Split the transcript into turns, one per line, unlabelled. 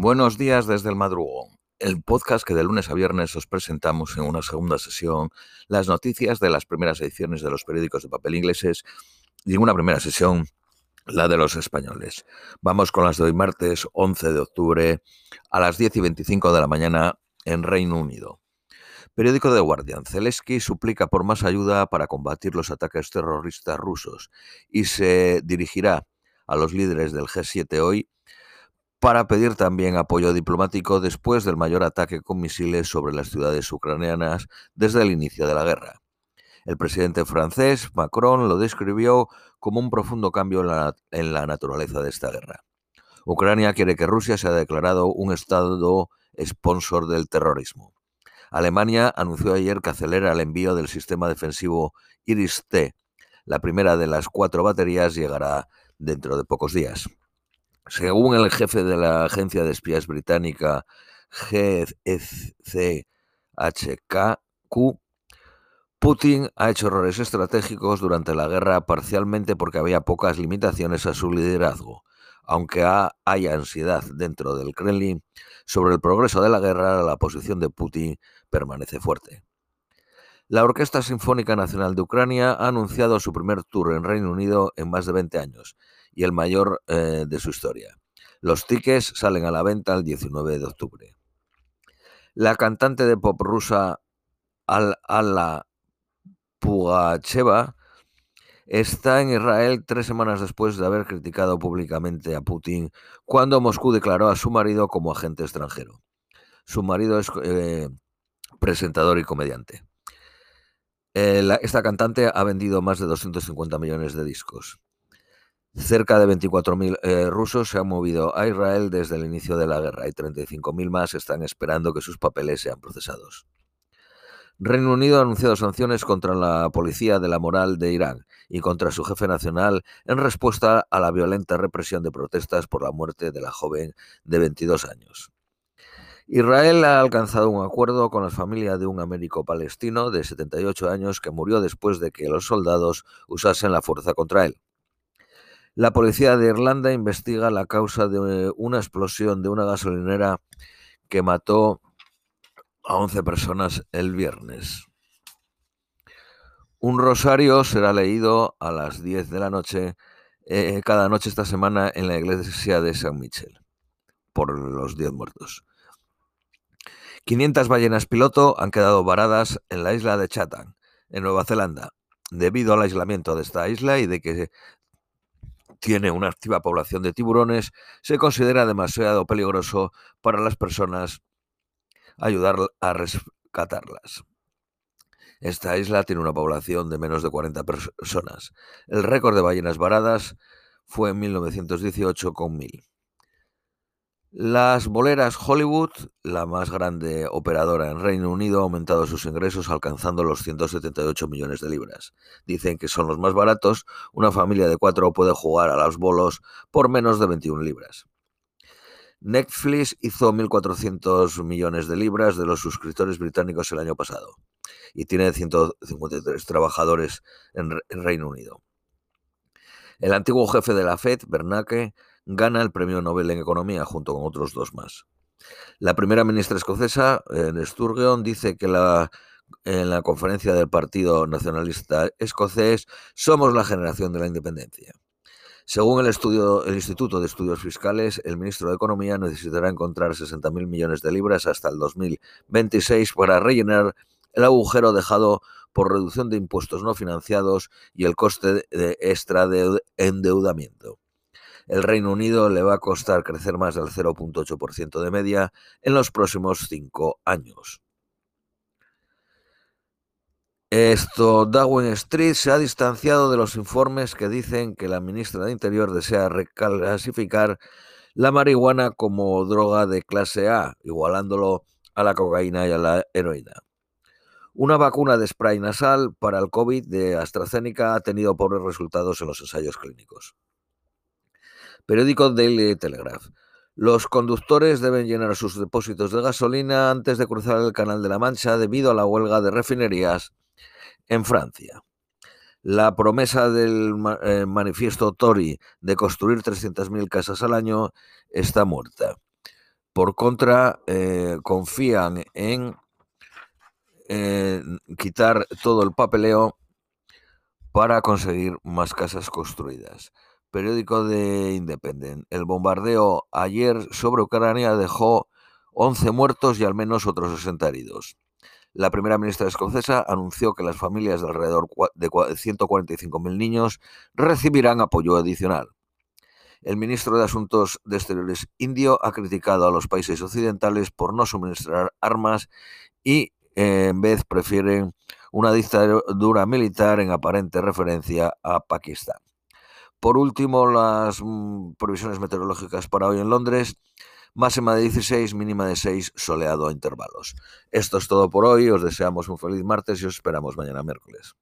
Buenos días desde el madrugón, el podcast que de lunes a viernes os presentamos en una segunda sesión las noticias de las primeras ediciones de los periódicos de papel ingleses y en una primera sesión la de los españoles. Vamos con las de hoy martes 11 de octubre a las 10 y 25 de la mañana en Reino Unido. Periódico The Guardian. Zelensky suplica por más ayuda para combatir los ataques terroristas rusos y se dirigirá a los líderes del G7 hoy para pedir también apoyo diplomático después del mayor ataque con misiles sobre las ciudades ucranianas desde el inicio de la guerra. El presidente francés, Macron, lo describió como un profundo cambio en la, naturaleza de esta guerra. Ucrania quiere que Rusia sea declarado un Estado sponsor del terrorismo. Alemania anunció ayer que acelera el envío del sistema defensivo Iris-T. La primera de las cuatro baterías llegará dentro de pocos días. Según el jefe de la agencia de espías británica GCHQ, Putin ha hecho errores estratégicos durante la guerra parcialmente porque había pocas limitaciones a su liderazgo. Aunque hay ansiedad dentro del Kremlin sobre el progreso de la guerra, la posición de Putin permanece fuerte. La Orquesta Sinfónica Nacional de Ucrania ha anunciado su primer tour en Reino Unido en más de 20 años y el mayor eh, de su historia. Los tickets salen a la venta el 19 de octubre. La cantante de pop rusa Al-Ala Pugacheva está en Israel tres semanas después de haber criticado públicamente a Putin cuando Moscú declaró a su marido como agente extranjero. Su marido es eh, presentador y comediante. Eh, esta cantante ha vendido más de 250 millones de discos. Cerca de 24.000 eh, rusos se han movido a Israel desde el inicio de la guerra y 35.000 más están esperando que sus papeles sean procesados. Reino Unido ha anunciado sanciones contra la policía de la moral de Irán y contra su jefe nacional en respuesta a la violenta represión de protestas por la muerte de la joven de 22 años. Israel ha alcanzado un acuerdo con la familia de un américo palestino de 78 años que murió después de que los soldados usasen la fuerza contra él. La policía de Irlanda investiga la causa de una explosión de una gasolinera que mató a 11 personas el viernes. Un rosario será leído a las 10 de la noche eh, cada noche esta semana en la iglesia de San Michel por los 10 muertos. 500 ballenas piloto han quedado varadas en la isla de Chatham, en Nueva Zelanda, debido al aislamiento de esta isla y de que tiene una activa población de tiburones, se considera demasiado peligroso para las personas ayudar a rescatarlas. Esta isla tiene una población de menos de 40 personas. El récord de ballenas varadas fue en 1918 con 1000. Las boleras Hollywood, la más grande operadora en Reino Unido, ha aumentado sus ingresos alcanzando los 178 millones de libras. Dicen que son los más baratos. Una familia de cuatro puede jugar a los bolos por menos de 21 libras. Netflix hizo 1.400 millones de libras de los suscriptores británicos el año pasado y tiene 153 trabajadores en, Reino Unido. El antiguo jefe de la Fed, Bernanke, gana el premio Nobel en Economía junto con otros dos más. La primera ministra escocesa, en Sturgeon, dice que en la conferencia del Partido Nacionalista Escocés somos la generación de la independencia. Según el, estudio, el Instituto de Estudios Fiscales, el ministro de Economía necesitará encontrar 60.000 millones de libras hasta el 2026 para rellenar el agujero dejado por reducción de impuestos no financiados y el coste de extra de endeudamiento el Reino Unido le va a costar crecer más del 0.8% de media en los próximos cinco años. Esto, Darwin Street se ha distanciado de los informes que dicen que la ministra de Interior desea reclasificar la marihuana como droga de clase A, igualándolo a la cocaína y a la heroína. Una vacuna de spray nasal para el COVID de AstraZeneca ha tenido pobres resultados en los ensayos clínicos. Periódico Daily Telegraph. Los conductores deben llenar sus depósitos de gasolina antes de cruzar el Canal de la Mancha debido a la huelga de refinerías en Francia. La promesa del eh, manifiesto Tory de construir 300.000 casas al año está muerta. Por contra, eh, confían en quitar todo el papeleo para conseguir más casas construidas. Periódico de Independent. El bombardeo ayer sobre Ucrania dejó 11 muertos y al menos otros 60 heridos. La primera ministra escocesa anunció que las familias de alrededor de 145.000 niños recibirán apoyo adicional. El ministro de Asuntos de Exteriores indio ha criticado a los países occidentales por no suministrar armas y en vez prefieren una dictadura militar en aparente referencia a Pakistán. Por último, las mm, previsiones meteorológicas para hoy en Londres. Máxima de 16, mínima de 6, soleado a intervalos. Esto es todo por hoy. Os deseamos un feliz martes y os esperamos mañana miércoles.